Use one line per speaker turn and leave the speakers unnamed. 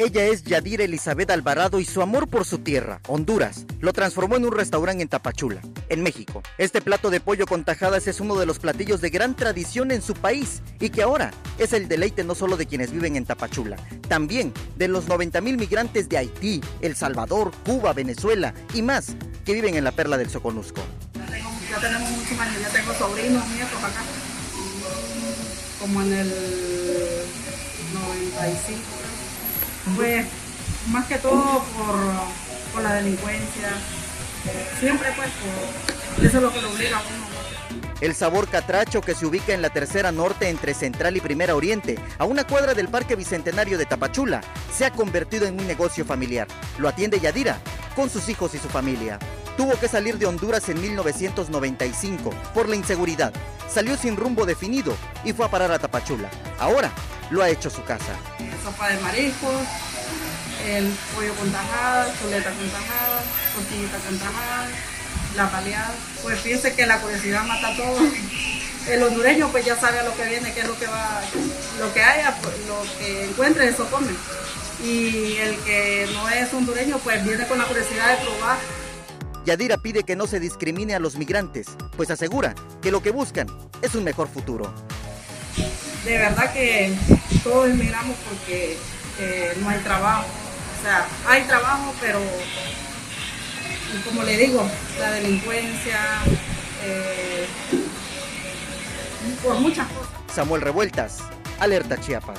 Ella es Yadira Elizabeth Alvarado y su amor por su tierra, Honduras, lo transformó en un restaurante en Tapachula, en México. Este plato de pollo con tajadas es uno de los platillos de gran tradición en su país y que ahora es el deleite no solo de quienes viven en Tapachula, también de los 90 mil migrantes de Haití, El Salvador, Cuba, Venezuela y más que viven en la perla del Soconusco.
Ya, tenemos muchos años, ya tengo sobrinos, nietos acá, como en el 95 pues más que todo por, la delincuencia, siempre pues eso es lo que lo obliga a uno.
El sabor catracho que se ubica en la tercera norte entre Central y Primera Oriente, a una cuadra del Parque Bicentenario de Tapachula, se ha convertido en un negocio familiar. Lo atiende Yadira, con sus hijos y su familia. Tuvo que salir de Honduras en 1995 por la inseguridad. Salió sin rumbo definido y fue a parar a Tapachula. Ahora lo ha hecho su casa.
Sopa de mariscos, el pollo con tajada, chuleta con tajada, tortillita con tajada, la baleada. Pues fíjense que la curiosidad mata todo. El hondureño pues ya sabe a lo que viene, qué es lo que va, lo que haya, pues, lo que encuentre, eso come. Y el que no es hondureño pues viene con la curiosidad de probar.
Yadira pide que no se discrimine a los migrantes, pues asegura que lo que buscan es un mejor futuro.
De verdad que todos emigramos porque eh, no hay trabajo. O sea, hay trabajo, pero como le digo, la delincuencia, eh, por muchas cosas.
Samuel Revueltas, Alerta Chiapas.